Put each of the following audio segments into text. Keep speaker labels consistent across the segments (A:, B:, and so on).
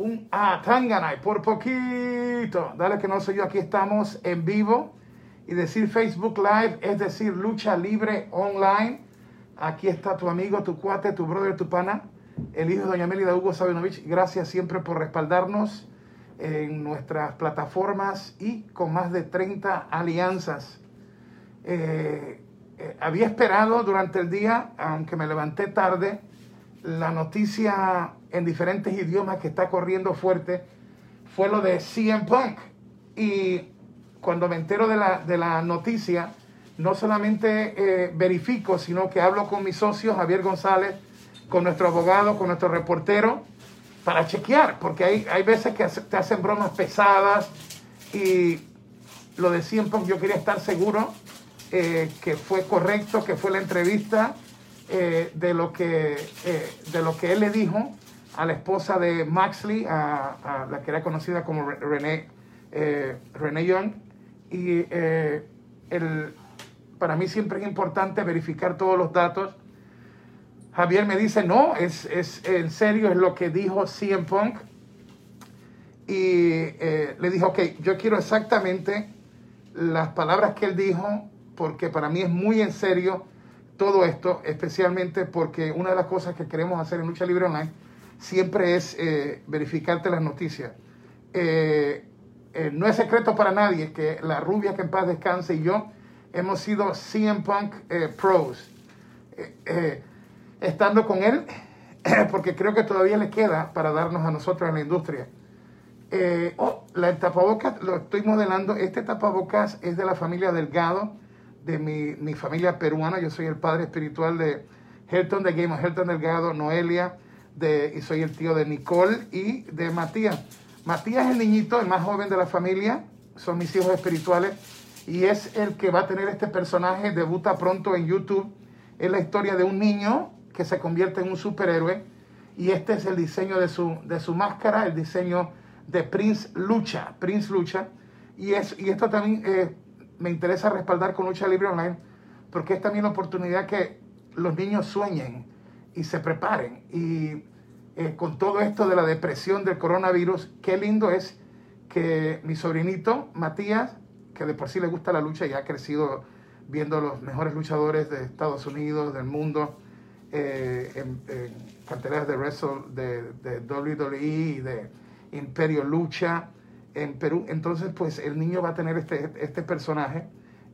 A: un ah, Tanganay, por poquito. Dale que no soy yo, aquí estamos en vivo. Y decir Facebook Live es decir lucha libre online. Aquí está tu amigo, tu cuate, tu brother, tu pana, el hijo de Doña Melida Hugo Sabinovich. Gracias siempre por respaldarnos en nuestras plataformas y con más de 30 alianzas. Eh, eh, había esperado durante el día, aunque me levanté tarde, la noticia en diferentes idiomas que está corriendo fuerte fue lo de CM Punk. Y cuando me entero de la, de la noticia, no solamente eh, verifico, sino que hablo con mi socio Javier González, con nuestro abogado, con nuestro reportero, para chequear, porque hay, hay veces que te hacen bromas pesadas y lo de CM Punk yo quería estar seguro eh, que fue correcto, que fue la entrevista eh, de, lo que, de lo que él le dijo a la esposa de Maxley, a, la que era conocida como René, eh, René Young. Y eh, el, para mí siempre es importante verificar todos los datos. Javier me dice, no, es, es en serio, es lo que dijo CM Punk. Y eh, le dijo, ok, yo quiero exactamente las palabras que él dijo, porque para mí es muy en serio todo esto, especialmente porque una de las cosas que queremos hacer en Lucha Libre Online siempre es eh, verificarte las noticias. Eh, eh, no es secreto para nadie que la rubia que en paz descanse y yo hemos sido CM Punk pros. estando con él, porque creo que todavía le queda para darnos a nosotros en la industria. oh, la tapabocas lo estoy modelando. Este tapabocas es de la familia Delgado, de mi, mi familia peruana. Yo soy el padre espiritual de Helton de Game Helton Delgado, Noelia y soy el tío de Nicole y de Matías. Matías es el niñito, el más joven de la familia, son mis hijos espirituales y es el que va a tener este personaje, debuta pronto en YouTube. Es la historia de un niño que se convierte en un superhéroe y este es el diseño de su, de su máscara, el diseño de Prince Lucha, Prince Lucha. Y, es, y esto también eh, me interesa respaldar con Lucha Libre Online porque es también la oportunidad que los niños sueñen y se preparen. Y eh, con todo esto de la depresión del coronavirus, qué lindo es que mi sobrinito Matías, que de por sí le gusta la lucha y ha crecido viendo los mejores luchadores de Estados Unidos, del mundo, eh, en, carteras de wrestle, de, de WWE y de Imperio Lucha en Perú. Entonces, pues el niño va a tener este, este personaje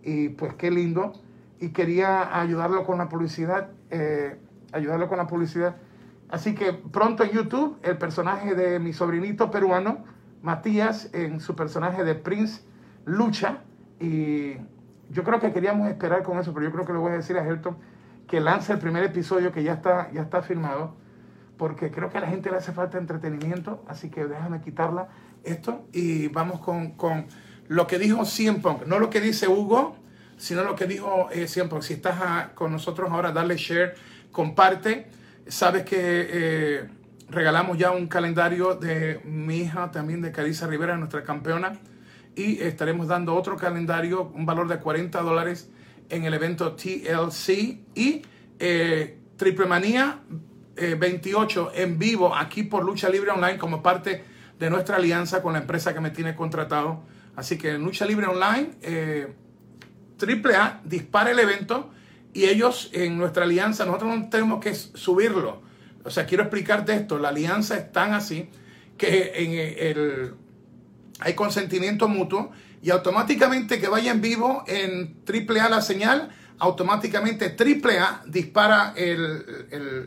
A: y pues qué lindo. Y quería ayudarlo con la publicidad. Eh, ayudarlo con la publicidad. Así que pronto en YouTube, el personaje de mi sobrinito peruano, Matías, en su personaje de Prince, lucha. Y yo creo que queríamos esperar con eso, pero yo creo que le voy a decir a Helton que lance el primer episodio que ya está, ya está filmado, porque creo que a la gente le hace falta entretenimiento, así que déjame quitarla esto y vamos con, con lo que dijo CM no lo que dice Hugo, sino lo que dijo eh. Si estás con nosotros ahora, dale share comparte. Sabes que eh, regalamos ya un calendario de mi hija, también de Carissa Rivera, nuestra campeona. Y estaremos dando otro calendario, un valor de 40 dólares en el evento TLC. Y eh, Triple Manía 28 eh, en vivo aquí por Lucha Libre Online como parte de nuestra alianza con la empresa que me tiene contratado. Así que en Lucha Libre Online, eh, Triple A dispara el evento y ellos en nuestra alianza, nosotros no tenemos que subirlo. O sea, quiero explicarte esto. La alianza es tan así que en el, hay consentimiento mutuo y automáticamente que vaya en vivo en AAA la señal, automáticamente AAA dispara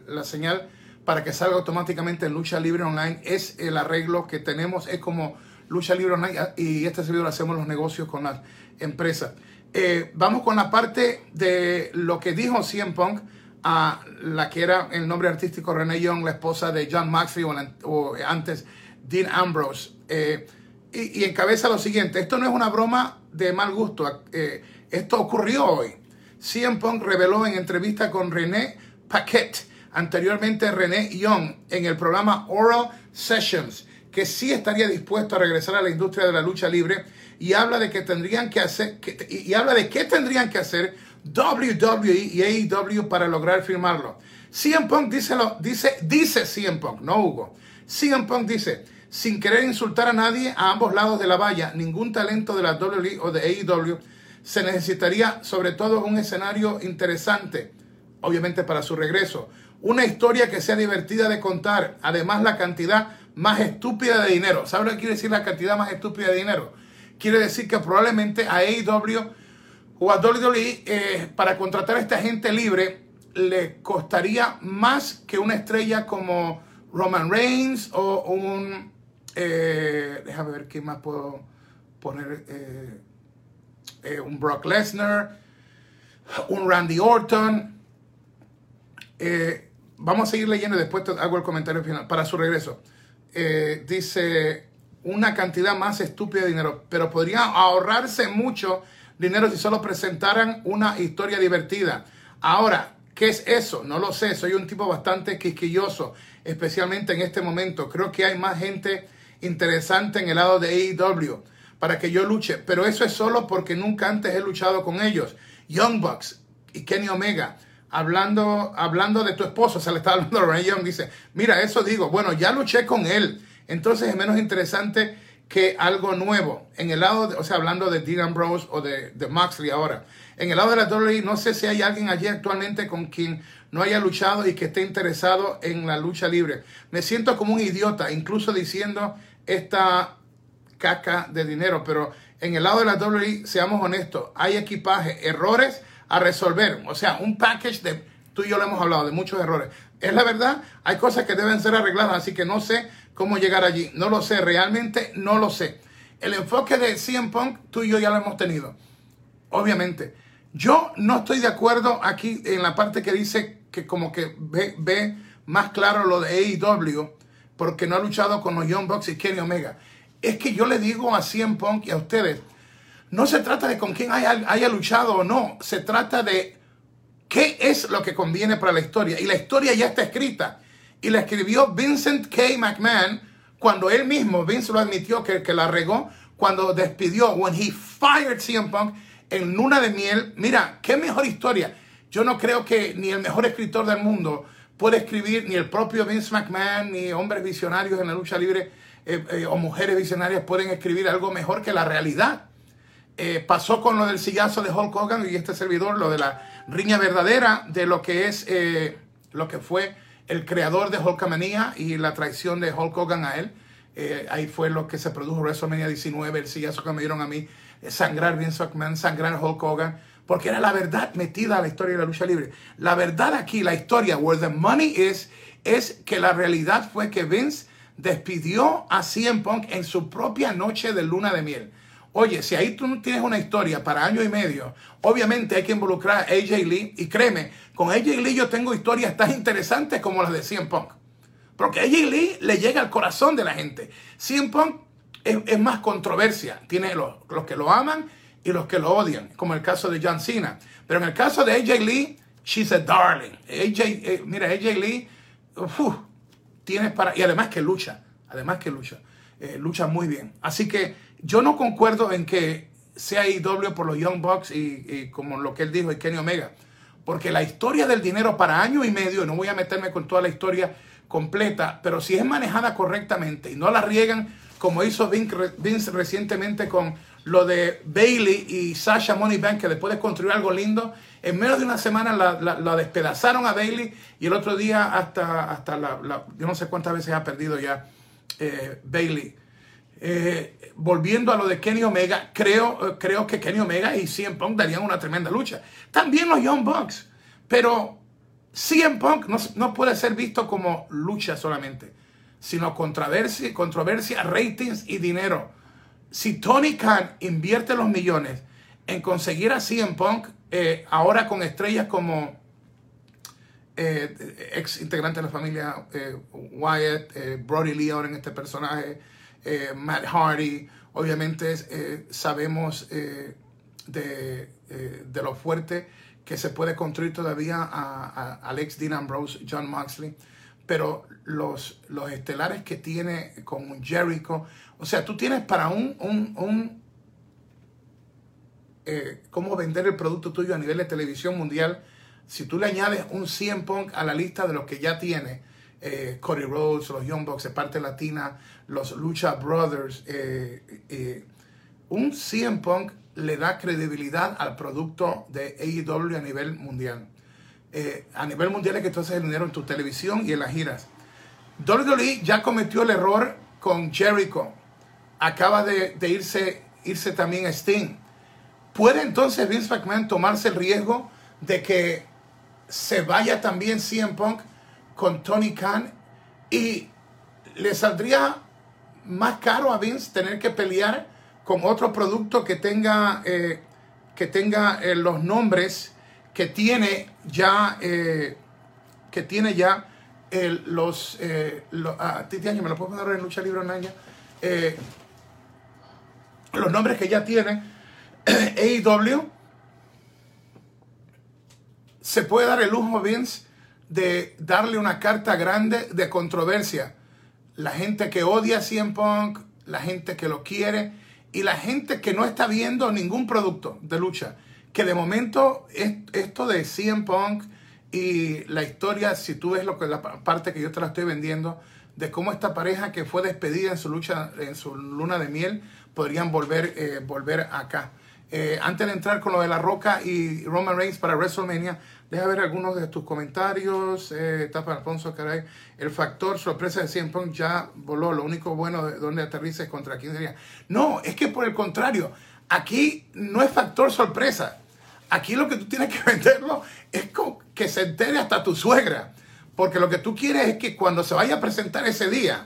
A: la señal para que salga automáticamente en Lucha Libre Online. Es el arreglo que tenemos, es como Lucha Libre Online y este servidor hacemos los negocios con las empresas. Eh, vamos con la parte de lo que dijo CM Punk a la que era el nombre artístico Renee Young, la esposa de John Maxley o, antes Dean Ambrose. Eh, y, encabeza lo siguiente, esto no es una broma de mal gusto, eh, esto ocurrió hoy. CM Punk reveló en entrevista con René Paquette, anteriormente René Young, en el programa Oral Sessions, que sí estaría dispuesto a regresar a la industria de la lucha libre y habla de que tendrían que hacer y habla de qué tendrían que hacer WWE y AEW para lograr firmarlo. CM Punk dice, lo, dice, dice CM Punk, no Hugo. CM Punk dice, sin querer insultar a nadie a ambos lados de la valla, ningún talento de la WWE o de AEW se necesitaría sobre todo un escenario interesante, obviamente para su regreso. Una historia que sea divertida de contar, además la cantidad más estúpida de dinero. ¿Sabe lo que quiere decir la cantidad más estúpida de dinero? Quiere decir que probablemente a AEW o a WWE eh, para contratar a esta gente libre le costaría más que una estrella como Roman Reigns o un... Eh, déjame ver qué más puedo poner. Eh, un Brock Lesnar, un Randy Orton. vamos a seguir leyendo y después hago el comentario final para su regreso. dice una cantidad más estúpida de dinero, pero podría ahorrarse mucho dinero si solo presentaran una historia divertida. Ahora, ¿qué es eso? No lo sé, soy un tipo bastante quisquilloso, especialmente en este momento. Creo que hay más gente interesante en el lado de AEW para que yo luche, pero eso es solo porque nunca antes he luchado con ellos. Young Bucks y Kenny Omega. Hablando, hablando de tu esposo, se le está hablando a Ray Young, dice, mira, eso digo, bueno, ya luché con él entonces es menos interesante que algo nuevo. En el lado, de, o sea, hablando de Dean Ambrose o de, de Moxley ahora. En el lado de la WWE, no sé si hay alguien allí actualmente con quien no haya luchado y que esté interesado en la lucha libre. Me siento como un idiota, incluso diciendo esta caca de dinero, pero en el lado de la WWE, seamos honestos, hay equipaje, errores a resolver. O sea, un package de, tú y yo lo hemos hablado, de muchos errores. Es la verdad, hay cosas que deben ser arregladas, así que no sé cómo llegar allí. No lo sé, realmente no lo sé. El enfoque de CM Punk, tú y yo ya lo hemos tenido. Obviamente. Yo no estoy de acuerdo aquí en la parte que dice que como que ve, ve más claro lo de AEW porque no ha luchado con los Young Bucks y Kenny Omega. Es que yo le digo a CM Punk y a ustedes, no se trata de con quién haya, haya luchado o no, se trata de qué es lo que conviene para la historia. Y la historia ya está escrita y la escribió Vincent K. McMahon cuando él mismo, Vince lo admitió que, que la regó cuando despidió, when he fired CM Punk en luna de miel. Mira, qué mejor historia. Yo no creo que ni el mejor escritor del mundo puede escribir, ni el propio Vince McMahon, ni hombres visionarios en la lucha libre eh, eh, o mujeres visionarias pueden escribir algo mejor que la realidad. Eh, pasó con lo del sillazo de Hulk Hogan y este servidor, lo de la riña verdadera de lo que es, lo que fue el creador de Hulkamania y la traición de Hulk Hogan a él. Eh, ahí fue lo que se produjo WrestleMania 19, el sillazo que me dieron a mí, eh, sangrar Vince McMahon, sangrar Hulk Hogan, porque era la verdad metida a la historia de la lucha libre. La verdad aquí, la historia, where the money is, es que la realidad fue que Vince despidió a CM Punk en su propia noche de luna de miel. Oye, si ahí tú tienes una historia para año y medio, obviamente hay que involucrar a AJ Lee. Y créeme, con AJ Lee yo tengo historias tan interesantes como las de CM Punk. Porque AJ Lee le llega al corazón de la gente. CM Punk es, más controversia. Tiene los, que lo aman y los que lo odian, como el caso de John Cena. Pero en el caso de AJ Lee, she's a darling. AJ, eh, mira, AJ Lee, tienes para... Y además que lucha, además que lucha. Eh, lucha muy bien. Así que yo no concuerdo en que sea IW por los Young Bucks y, como lo que él dijo, y Kenny Omega. Porque la historia del dinero para año y medio, no voy a meterme con toda la historia completa, pero si es manejada correctamente y no la riegan como hizo Vince recientemente con lo de Bailey y Sasha Moneybank, que después de construir algo lindo, en menos de una semana la, despedazaron a Bailey y el otro día hasta, hasta la, yo no sé cuántas veces ha perdido ya eh, Bailey. Eh, volviendo a lo de Kenny Omega, creo, eh, creo que Kenny Omega y CM Punk darían una tremenda lucha. También los Young Bucks. Pero CM Punk no, puede ser visto como lucha solamente, sino controversia, controversia, ratings y dinero. Si Tony Khan invierte los millones en conseguir a CM Punk, ahora con estrellas como eh, ex integrante de la familia eh, Wyatt, eh, Brody Lee ahora en este personaje, Matt Hardy, obviamente sabemos de, de, lo fuerte que se puede construir todavía a, Alex Dean Ambrose, John Moxley, pero los, los estelares que tiene con Jericho, o sea, tú tienes para un, un, un cómo vender el producto tuyo a nivel de televisión mundial, si tú le añades un 100 Punk a la lista de los que ya tiene, eh, Cody Rhodes, los Young Bucks de parte latina, los Lucha Brothers. Eh, eh, un CM Punk le da credibilidad al producto de AEW a nivel mundial. a nivel mundial es que tú haces el dinero en tu televisión y en las giras. WWE ya cometió el error con Jericho. Acaba de, irse, irse también a Sting. ¿Puede entonces Vince McMahon tomarse el riesgo de que se vaya también CM Punk con Tony Khan y le saldría más caro a Vince tener que pelear con otro producto que tenga, eh, que tenga eh, los nombres que tiene ya, eh, que tiene ya los, ah, me lo puedo poner en lucha libre Naya, los nombres que ya tiene AEW se puede dar el lujo Vince de darle una carta grande de controversia. La gente que odia a CM Punk, la gente que lo quiere y la gente que no está viendo ningún producto de lucha. Que de momento esto de CM Punk y la historia, si tú ves lo que la parte que yo te la estoy vendiendo, de cómo esta pareja que fue despedida en su lucha, en su luna de miel, podrían volver, eh, volver acá. Eh, antes de entrar con lo de La Roca y Roman Reigns para WrestleMania, deja ver algunos de tus comentarios. Eh, Tapa Alfonso, caray. El factor sorpresa de 100 Punk ya voló. Lo único bueno de donde aterriza es contra quién sería. No, es que por el contrario, aquí no es factor sorpresa. Aquí lo que tú tienes que venderlo es que se entere hasta tu suegra. Porque lo que tú quieres es que cuando se vaya a presentar ese día,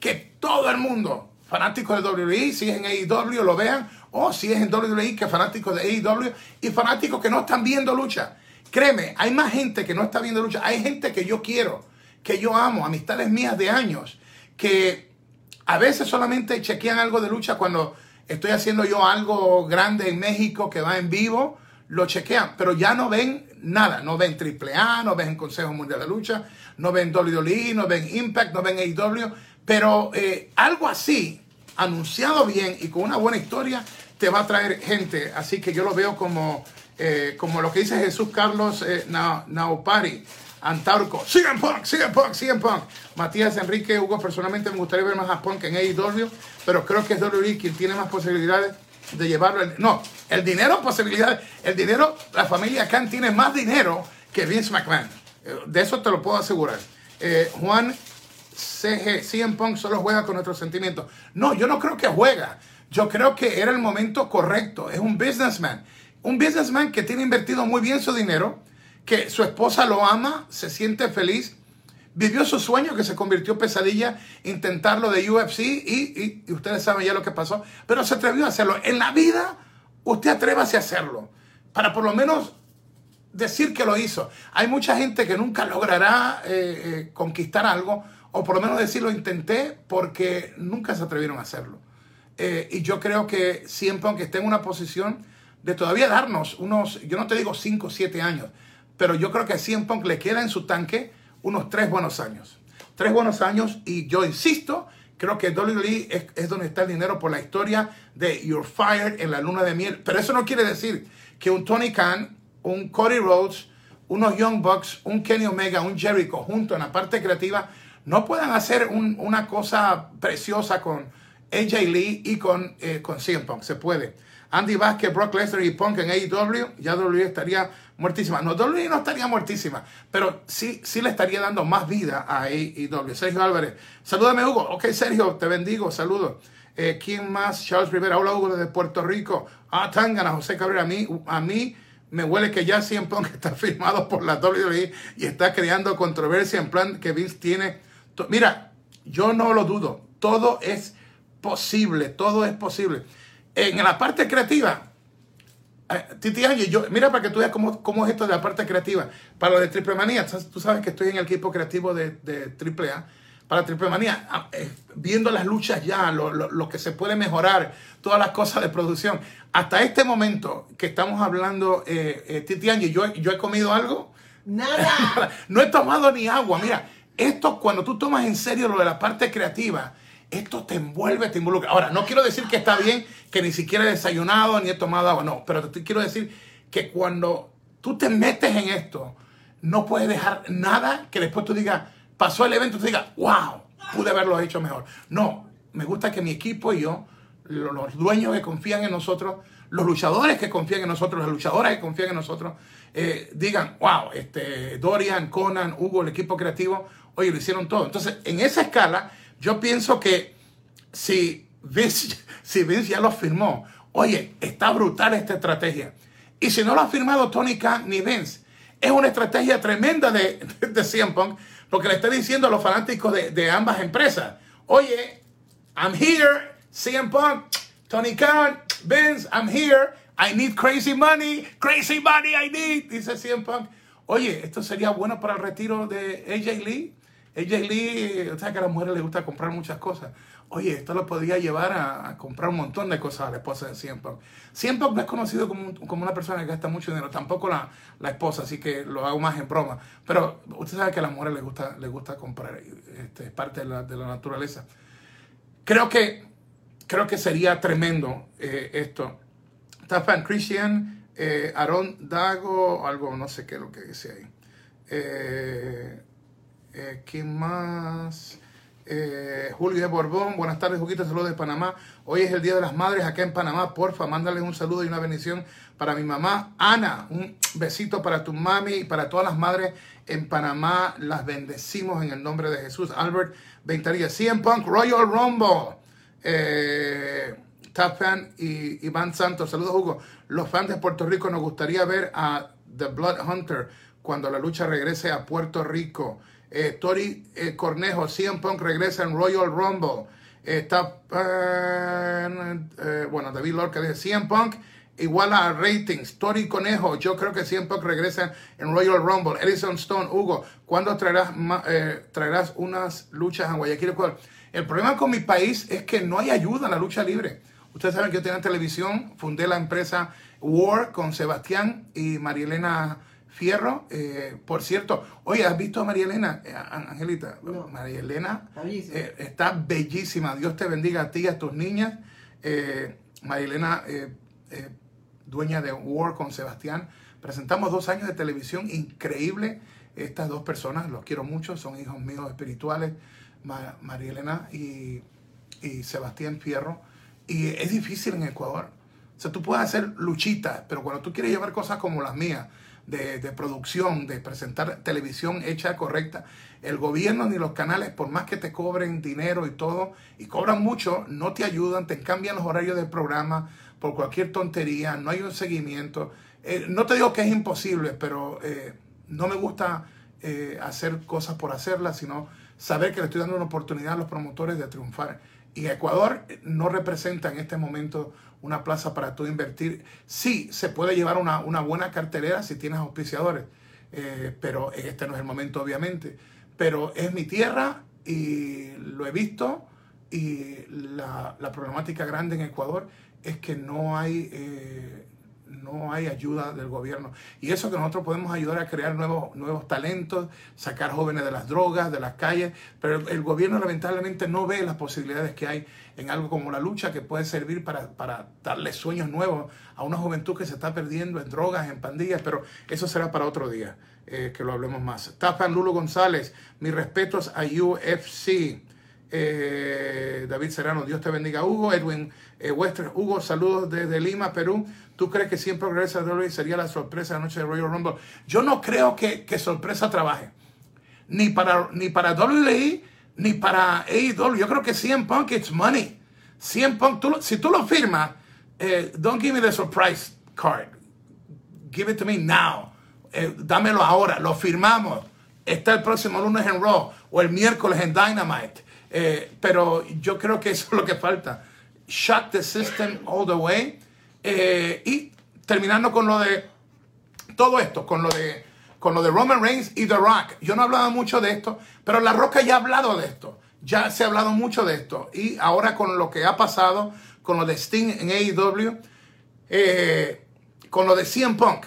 A: que todo el mundo, fanáticos de WWE, si es en AEW, lo vean o si es en WWE, que fanáticos de AEW y fanáticos que no están viendo lucha. Créeme, hay más gente que no está viendo lucha. Hay gente que yo quiero, que yo amo, amistades mías de años, que a veces solamente chequean algo de lucha cuando estoy haciendo yo algo grande en México que va en vivo, lo chequean, pero ya no ven nada. No ven AAA, no ven Consejo Mundial de Lucha, no ven WWE, no ven Impact, no ven AEW, pero eh, algo así, anunciado bien y con una buena historia, te va a traer gente. Así que yo lo veo como, eh, como lo que dice Jesús Carlos eh, Naupari. Antaurco, sigan Punk, sigan Punk, sigan Punk. Matías Enrique Hugo, personalmente me gustaría ver más a Punk en AEW, pero creo que es WWE quien tiene más posibilidades de llevarlo. no, el dinero, posibilidades. El dinero, la familia Khan tiene más dinero que Vince McMahon. Eh, de eso te lo puedo asegurar. Eh, Juan CG, CM Punk solo juega con nuestros sentimientos. No, yo no creo que juega. Yo creo que era el momento correcto. Es un businessman. Un businessman que tiene invertido muy bien su dinero, que su esposa lo ama, se siente feliz, vivió su sueño que se convirtió en pesadilla, intentarlo de UFC y, ustedes saben ya lo que pasó, pero se atrevió a hacerlo. En la vida, usted atrévase a hacerlo, para por lo menos decir que lo hizo. Hay mucha gente que nunca logrará eh, eh, conquistar algo, o por lo menos decir lo intenté, porque nunca se atrevieron a hacerlo. Eh, y yo creo que siempre, aunque esté en una posición de todavía darnos unos, yo no te digo 5 o 7 años, pero yo creo que a CM Punk le queda en su tanque unos 3 buenos años. 3 buenos años y yo insisto, creo que WWE es, es, donde está el dinero por la historia de You're Fired en la luna de miel. Pero eso no quiere decir que un Tony Khan, un Cody Rhodes, unos Young Bucks, un Kenny Omega, un Jericho junto en la parte creativa no puedan hacer una cosa preciosa con AJ Lee y con, eh, con Punk. Se puede. Andy Vázquez, Brock Lesnar y Punk en AEW, ya WWE estaría muertísima. No, WWE no estaría muertísima, pero sí, sí le estaría dando más vida a AEW. Sergio Álvarez, salúdame Hugo. Ok, Sergio, te bendigo, saludos. Eh, ¿Quién más? Charles Rivera, hola Hugo desde Puerto Rico. Ah, Tangana, José Cabrera, a mí, a mí me huele que ya CM Punk está firmado por la WWE y está creando controversia en plan que Vince tiene. Mira, yo no lo dudo, todo es posible, todo es posible. En la parte creativa, eh, Titi Angie, yo, mira para que tú veas cómo, cómo, es esto de la parte creativa. Para lo de Triple Manía, tú sabes que estoy en el equipo creativo de, de Triple A. Para Triple Manía, ah, eh, viendo las luchas ya, lo, lo, que se puede mejorar, todas las cosas de producción. Hasta este momento que estamos hablando, eh, eh Titi Angie, yo, yo he comido algo.
B: Nada.
A: no he tomado ni agua. Mira, esto cuando tú tomas en serio lo de la parte creativa, esto te envuelve, te involucra. Ahora, no quiero decir que está bien que ni siquiera he desayunado ni he tomado agua, no, pero te quiero decir que cuando tú te metes en esto, no puedes dejar nada que después tú digas, pasó el evento tú digas, wow, pude haberlo hecho mejor. No, me gusta que mi equipo y yo, los dueños que confían en nosotros, los luchadores que confían en nosotros, las luchadoras que confían en nosotros, eh, digan, wow, este, Dorian, Conan, Hugo, el equipo creativo, oye, lo hicieron todo. Entonces, en esa escala, yo pienso que si Vince, si Vince ya lo firmó, oye, está brutal esta estrategia. Y si no lo ha firmado Tony Khan ni Vince, es una estrategia tremenda de, de, CM Punk, porque le está diciendo a los fanáticos de, de ambas empresas, oye, I'm here, CM Punk, Tony Khan, Vince, I'm here, I need crazy money, crazy money I need, dice CM Punk. Oye, esto sería bueno para el retiro de AJ Lee. AJ Lee, o sea que a las mujeres les gusta comprar muchas cosas. Oye, esto lo podría llevar a, comprar un montón de cosas a la esposa de CM Punk. CM Punk no es conocido como, como, una persona que gasta mucho dinero, tampoco la, la, esposa, así que lo hago más en broma. Pero usted sabe que a las mujeres les gusta, les gusta comprar, este, es parte de la, de la naturaleza. Creo que, creo que sería tremendo eh, esto. Tafan Christian, eh, Aaron Dago, algo, no sé qué es lo que dice ahí. Eh, eh, ¿Quién más? Eh, Julio de Borbón, buenas tardes, Juguito, saludos de Panamá. Hoy es el Día de las Madres acá en Panamá. Porfa, mándale un saludo y una bendición para mi mamá. Ana, un besito para tu mami y para todas las madres en Panamá. Las bendecimos en el nombre de Jesús. Albert Ventaría, CM Punk, Royal Rumble. Eh, y Iván Santos, saludos Hugo. Los fans de Puerto Rico nos gustaría ver a The Blood Hunter cuando la lucha regrese a Puerto Rico. Eh, Tori eh, Cornejo, CM Punk regresa en Royal Rumble. Está, eh, bueno, David Lorca dice CM Punk igual a ratings. Tori Conejo, yo creo que CM Punk regresa en Royal Rumble. Edison Stone, Hugo, ¿cuándo traerás, traerás unas luchas a Guayaquil? El problema con mi país es que no hay ayuda en la lucha libre. Ustedes saben que yo tenía televisión, fundé la empresa War con Sebastián y Marielena Fierro, eh, por cierto, oye, ¿has visto a María Elena, eh, Angelita? María Elena eh, está bellísima. Dios te bendiga a ti y a tus niñas. María Elena, dueña de War con Sebastián. Presentamos dos años de televisión increíble. Estas dos personas, los quiero mucho, son hijos míos espirituales, María Elena y, y Sebastián Fierro. Y es difícil en Ecuador. O sea, tú puedes hacer luchitas, pero cuando tú quieres llevar cosas como las mías, de, producción, de presentar televisión hecha correcta. El gobierno ni los canales, por más que te cobren dinero y todo, y cobran mucho, no te ayudan, te cambian los horarios del programa por cualquier tontería, no hay un seguimiento. Eh, no te digo que es imposible, pero eh, no me gusta eh, hacer cosas por hacerlas, sino saber que le estoy dando una oportunidad a los promotores de triunfar. Y Ecuador no representa en este momento una plaza para tú invertir. Sí, se puede llevar una, buena cartelera si tienes auspiciadores, eh, pero este no es el momento, obviamente. Pero es mi tierra y lo he visto y la, problemática grande en Ecuador es que no hay, eh, no hay ayuda del gobierno. Y eso que nosotros podemos ayudar a crear nuevos, nuevos talentos, sacar jóvenes de las drogas, de las calles, pero el gobierno lamentablemente no ve las posibilidades que hay en algo como la lucha que puede servir para, para darle sueños nuevos a una juventud que se está perdiendo en drogas, en pandillas, pero eso será para otro día, eh, que lo hablemos más. Tafan Lulo González, mis respetos a UFC. Eh, David Serrano, Dios te bendiga. Hugo, Edwin eh, Hugo, saludos desde Lima, Perú. ¿Tú crees que siempre regresa WWE sería la sorpresa de la noche de Royal Rumble? Yo no creo que, que sorpresa trabaje. Ni para, ni para WWE, ni para AEW. Yo creo que CM Punk, it's money. CM Punk, si tú lo firmas, eh, don't give me the surprise card. Give it to me now. Eh, dámelo ahora. Lo firmamos. Está el próximo lunes en Raw o el miércoles en Dynamite. Eh, pero yo creo que eso es lo que falta. Shut the system all the way. Eh, y terminando con lo de todo esto, con lo de, con lo de Roman Reigns y The Rock. Yo no he hablado mucho de esto, pero La Roca ya ha hablado de esto. Ya se ha hablado mucho de esto. Y ahora con lo que ha pasado, con lo de Sting en AEW, eh, con lo de CM Punk,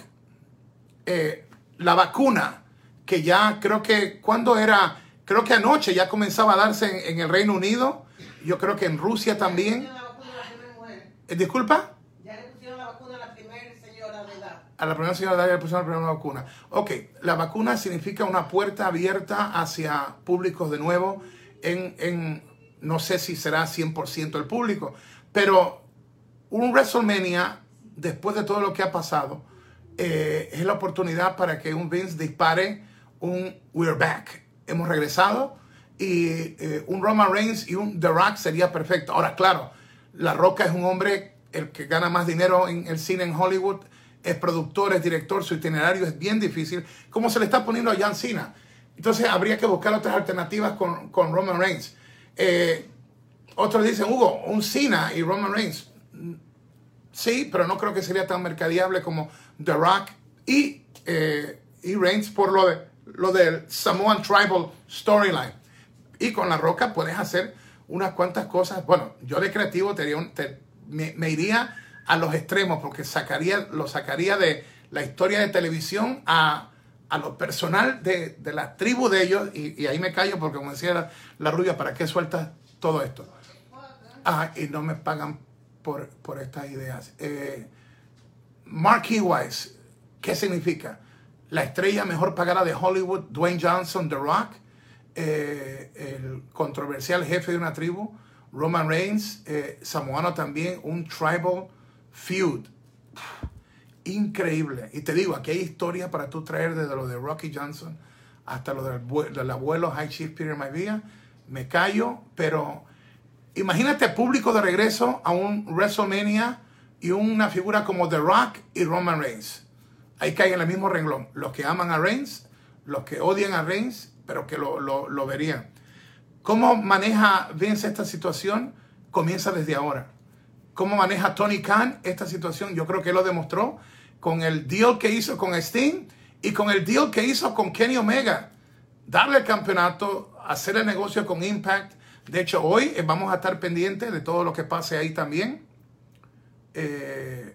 A: la vacuna, que ya creo que, cuando era? Creo que anoche ya comenzaba a darse en, el Reino Unido. Yo creo que en Rusia también.
B: La vacuna a la
A: ¿Disculpa?
B: Ya le pusieron la vacuna a la primera señora de edad.
A: A la primera señora le pusieron la primera vacuna. Ok, la vacuna significa una puerta abierta hacia públicos de nuevo en, en no sé si será 100% el público, pero un WrestleMania, después de todo lo que ha pasado, eh, es la oportunidad para que un Vince dispare un We're Back. Hemos regresado y eh, un Roman Reigns y un The Rock sería perfecto. Ahora, claro, La Roca es un hombre el que gana más dinero en el cine en Hollywood, es productor, es director, su itinerario es bien difícil, como se le está poniendo a John Cena. Entonces habría que buscar otras alternativas con, con Roman Reigns. Eh, otros dicen, Hugo, un Cena y Roman Reigns. Sí, pero no creo que sería tan mercadeable como The Rock y, eh, y Reigns por lo, de, lo del Samoan Tribal Storyline. Y con La Roca puedes hacer unas cuantas cosas. Bueno, yo de creativo me, iría a los extremos porque sacaría, lo sacaría de la historia de televisión a, a lo personal de, de, la tribu de ellos. Y, ahí me callo porque como decía la, la rubia, ¿para qué sueltas todo esto? Ah, y no me pagan por, por estas ideas. Eh, Mark Wise, ¿qué significa? La estrella mejor pagada de Hollywood, Dwayne Johnson, The Rock, eh, el controversial jefe de una tribu, Roman Reigns, eh, samoano también, un tribal feud. Increíble. Y te digo, aquí hay historia para tú traer desde lo de Rocky Johnson hasta lo del, del abuelo High Chief Peter Maivia. Me callo, pero Imagínate público de regreso a un WrestleMania y una figura como The Rock y Roman Reigns. Ahí caen en el mismo renglón. Los que aman a Reigns, los que odian a Reigns, pero que lo, lo verían. ¿Cómo maneja Vince esta situación? Comienza desde ahora. ¿Cómo maneja Tony Khan esta situación? Yo creo que lo demostró con el deal que hizo con Sting y con el deal que hizo con Kenny Omega. Darle el campeonato, hacer el negocio con Impact de hecho, hoy eh, vamos a estar pendientes de todo lo que pase ahí también. Eh,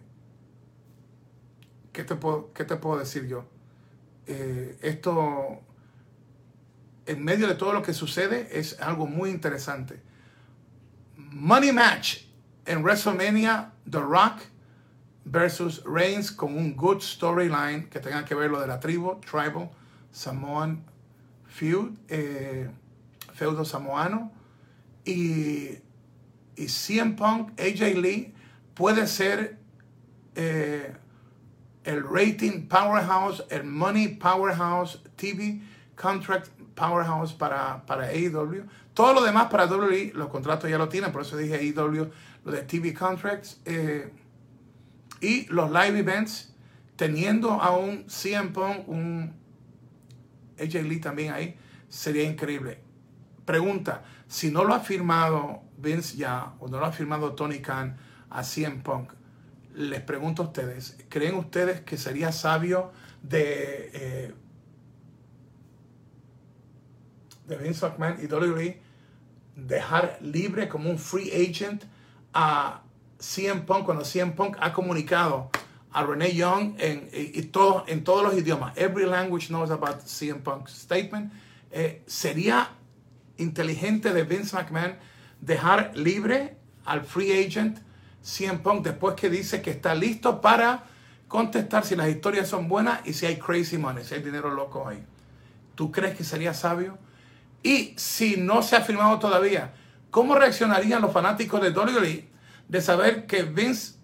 A: ¿qué, te puedo, ¿Qué te puedo decir yo? Eh, esto, en medio de todo lo que sucede, es algo muy interesante. Money Match en WrestleMania, The Rock versus Reigns con un good storyline que tenga que ver lo de la tribu, tribal, Samoan feud, feudo samoano y, y CM Punk, AJ Lee, puede ser eh, el rating powerhouse, el money powerhouse, TV contract powerhouse para, para AEW. Todo lo demás para WWE, los contratos ya lo tienen, por eso dije AEW, lo de TV contracts. Eh, y los live events, teniendo a un CM Punk, un AJ Lee también ahí, sería increíble. Pregunta, si no lo ha firmado Vince ya o no lo ha firmado Tony Khan a CM Punk, les pregunto a ustedes, ¿creen ustedes que sería sabio de, eh, Vince McMahon y WWE dejar libre como un free agent a CM Punk cuando CM Punk ha comunicado a Renee Young en, y, en todos los idiomas? Every language knows about CM Punk's statement. Eh, sería inteligente de Vince McMahon dejar libre al free agent CM Punk después que dice que está listo para contestar si las historias son buenas y si hay crazy money, si hay dinero loco ahí. ¿Tú crees que sería sabio? Y si no se ha firmado todavía, ¿cómo reaccionarían los fanáticos de WWE de saber que Vince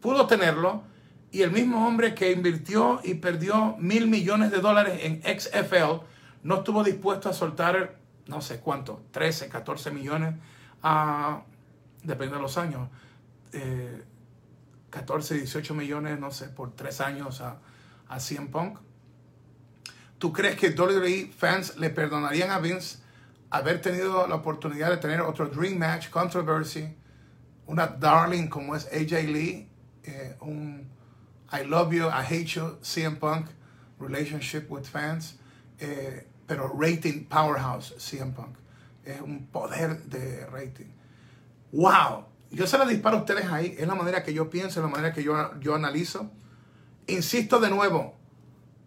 A: pudo tenerlo y el mismo hombre que invirtió y perdió mil millones de dólares en XFL no estuvo dispuesto a soltar no sé cuánto, 13, 14 millones, a, depende de los años, 14, eh, 18 millones, no sé, por tres años a, a CM Punk. ¿Tú crees que WWE fans le perdonarían a Vince haber tenido la oportunidad de tener otro Dream Match, Controversy, una Darling como es AJ Lee, eh, un I Love You, I Hate You, CM Punk, Relationship with Fans? Eh, pero rating powerhouse CM Punk. Es un poder de rating. ¡Wow! Yo se la disparo a ustedes ahí. Es la manera que yo pienso, es la manera que yo, yo analizo. Insisto de nuevo,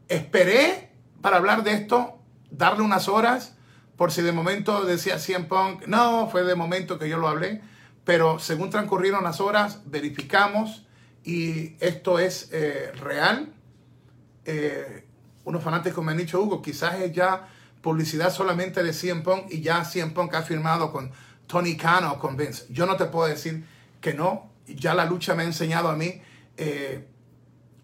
A: esperé para hablar de esto, darle unas horas, por si de momento decía CM Punk, no, fue de momento que yo lo hablé, pero según transcurrieron las horas, verificamos y esto es eh, real. Eh, unos fanáticos me han dicho, Hugo, quizás es ya publicidad solamente de CM Punk y ya CM Punk ha firmado con Tony Khan con Vince. Yo no te puedo decir que no. Ya la lucha me ha enseñado a mí eh,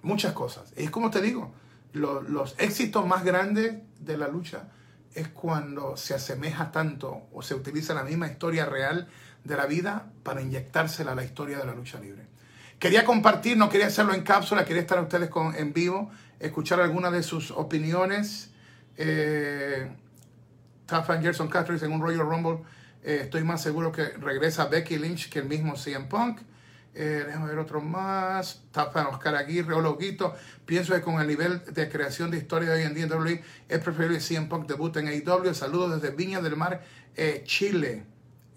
A: muchas cosas. Es como te digo, los éxitos más grandes de la lucha es cuando se asemeja tanto o se utiliza la misma historia real de la vida para inyectársela a la historia de la lucha libre. Quería compartir, no quería hacerlo en cápsula, quería estar a ustedes con, en vivo, escuchar algunas de sus opiniones. Eh, Gerson Castro en un Royal Rumble, eh, estoy más seguro que regresa Becky Lynch que el mismo CM Punk. Eh, déjame ver otro más. Tafa Oscar Aguirre, Ologuito. Pienso que con el nivel de creación de historia de hoy en día en WWE es preferible que CM Punk debute en AEW. Saludos desde Viña del Mar, eh, Chile.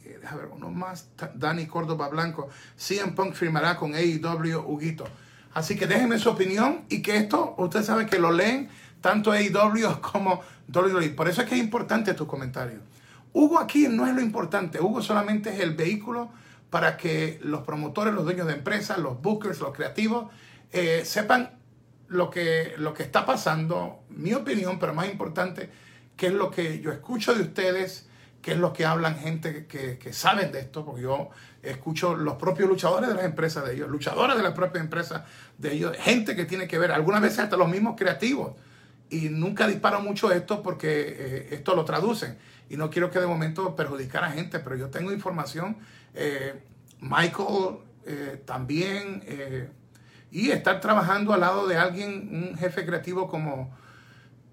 A: Eh, ver uno más. Dani Córdoba Blanco. CM Punk firmará con AEW Huguito. Así que déjenme su opinión y que esto, ustedes saben que lo leen tanto AEW como WWE. Por eso es que es importante tu comentario. Hugo aquí no es lo importante. Hugo solamente es el vehículo para que los promotores, los dueños de empresas, los bookers, los creativos, eh, sepan lo que, lo que está pasando, mi opinión, pero más importante, qué es lo que yo escucho de ustedes, qué es lo que hablan gente que, que, saben de esto, porque yo escucho los propios luchadores de las empresas de ellos, luchadores de las propias empresas de ellos, gente que tiene que ver, algunas veces hasta los mismos creativos. Y nunca disparo mucho esto porque eh, esto lo traducen. Y no quiero que de momento perjudicar a gente, pero yo tengo información eh, Michael eh, también, eh, y estar trabajando al lado de alguien, un jefe creativo como,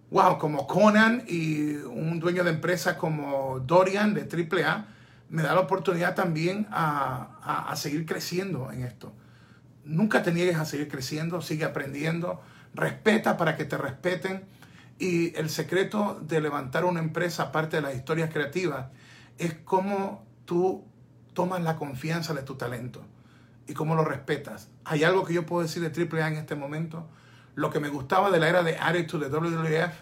A: wow, como Conan y un dueño de empresa como Dorian de AAA, me da la oportunidad también a, a seguir creciendo en esto. Nunca te niegues a seguir creciendo, sigue aprendiendo, respeta para que te respeten. Y el secreto de levantar una empresa, aparte de las historias creativas, es cómo tú tomas la confianza de tu talento y cómo lo respetas. Hay algo que yo puedo decir de AAA en este momento. Lo que me gustaba de la era de Attitude de WWF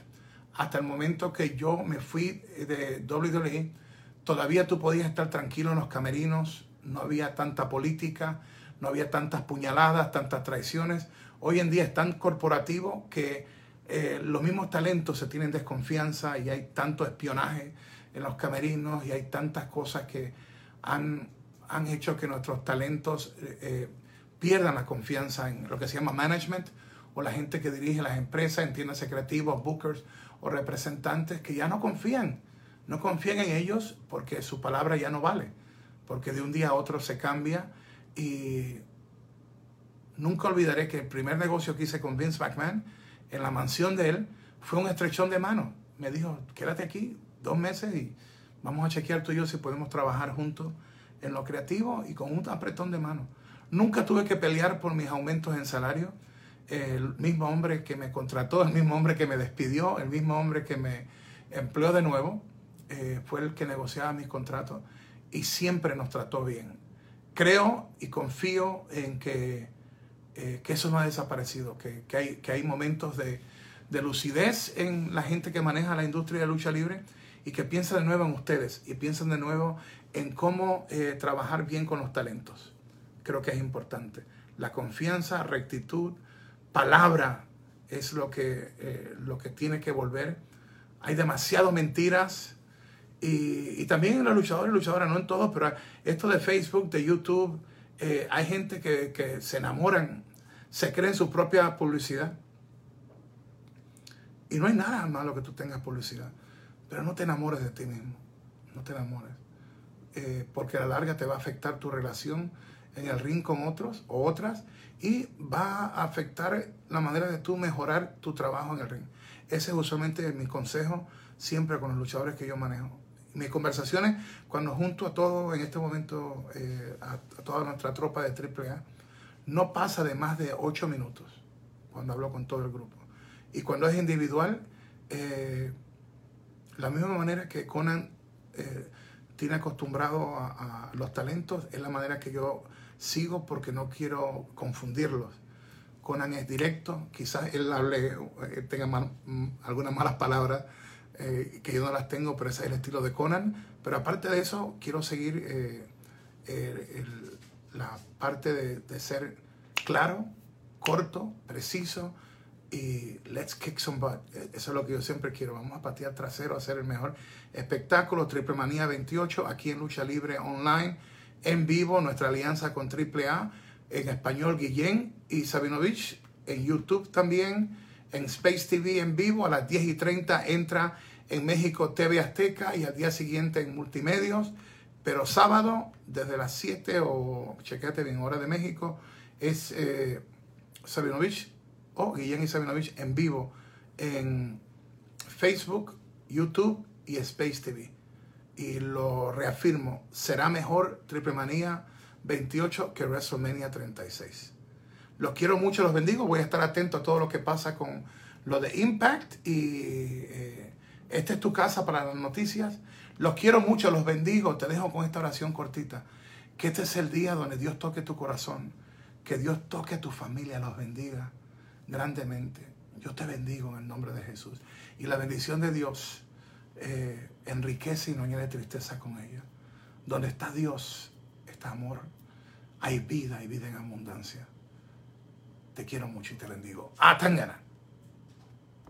A: hasta el momento que yo me fui de WWE, todavía tú podías estar tranquilo en los camerinos, no había tanta política, no había tantas puñaladas, tantas traiciones. Hoy en día es tan corporativo que eh, los mismos talentos se tienen desconfianza y hay tanto espionaje en los camerinos y hay tantas cosas que han, han hecho que nuestros talentos eh, eh, pierdan la confianza en lo que se llama management o la gente que dirige las empresas, entiéndase creativos, bookers o representantes que ya no confían, no confían en ellos porque su palabra ya no vale, porque de un día a otro se cambia y nunca olvidaré que el primer negocio que hice con Vince McMahon en la mansión de él fue un estrechón de mano. Me dijo, quédate aquí dos meses y Vamos a chequear tú y yo si podemos trabajar juntos en lo creativo y con un apretón de mano. Nunca tuve que pelear por mis aumentos en salario. El mismo hombre que me contrató, el mismo hombre que me despidió, el mismo hombre que me empleó de nuevo, eh, fue el que negociaba mis contratos y siempre nos trató bien. Creo y confío en que, eh, que eso no ha desaparecido, que, que, hay, que hay momentos de, de lucidez en la gente que maneja la industria de lucha libre y que piensen de nuevo en ustedes y piensen de nuevo en cómo eh, trabajar bien con los talentos. Creo que es importante. La confianza, rectitud, palabra es lo que, eh, lo que tiene que volver. Hay demasiadas mentiras y, también en los luchadores y luchadoras, no en todos, pero esto de Facebook, de YouTube, hay gente que, que se enamoran, se creen su propia publicidad. Y no hay nada malo que tú tengas publicidad. Pero no te enamores de ti mismo. No te enamores. Eh, porque a la larga te va a afectar tu relación en el ring con otros o otras y va a afectar la manera de tú mejorar tu trabajo en el ring. Ese es usualmente mi consejo siempre con los luchadores que yo manejo. Mis conversaciones, cuando junto a todo en este momento, eh, a, toda nuestra tropa de AAA, no pasa de más de ocho minutos cuando hablo con todo el grupo. Y cuando es individual, eh, la misma manera que Conan eh, tiene acostumbrado a, los talentos, es la manera que yo sigo porque no quiero confundirlos. Conan es directo, quizás él hable, eh, tenga mm, algunas malas palabras que yo no las tengo, pero ese es el estilo de Conan. Pero aparte de eso, quiero seguir la parte de, ser claro, corto, preciso y let's kick some butt. E, eso es lo que yo siempre quiero. Vamos a patear trasero, a hacer el mejor espectáculo. Triple Manía 28 aquí en Lucha Libre Online, en vivo, nuestra alianza con Triple A, en español Guillén y Sabinovich, en YouTube también, en Space TV en vivo, a las 10 y 30 entra en México TV Azteca y al día siguiente en Multimedios. Pero sábado, desde las 7 o chequete bien, hora de México, es eh, Sabinovich o Guillén y Sabinovich en vivo en Facebook, YouTube y Space TV. Y lo reafirmo, será mejor Triple Manía 28 que WrestleMania 36. Los quiero mucho, los bendigo. Voy a estar atento a todo lo que pasa con lo de Impact y eh, esta es tu casa para las noticias. Los quiero mucho, los bendigo. Te dejo con esta oración cortita. Que este es el día donde Dios toque tu corazón. Que Dios toque a tu familia, los bendiga grandemente. Yo te bendigo en el nombre de Jesús. Y la bendición de Dios eh, enriquece y no añade tristeza con ella. Donde está Dios, está amor. Hay vida, hay vida en abundancia. Te quiero mucho y te bendigo. ¡Ah, ganas!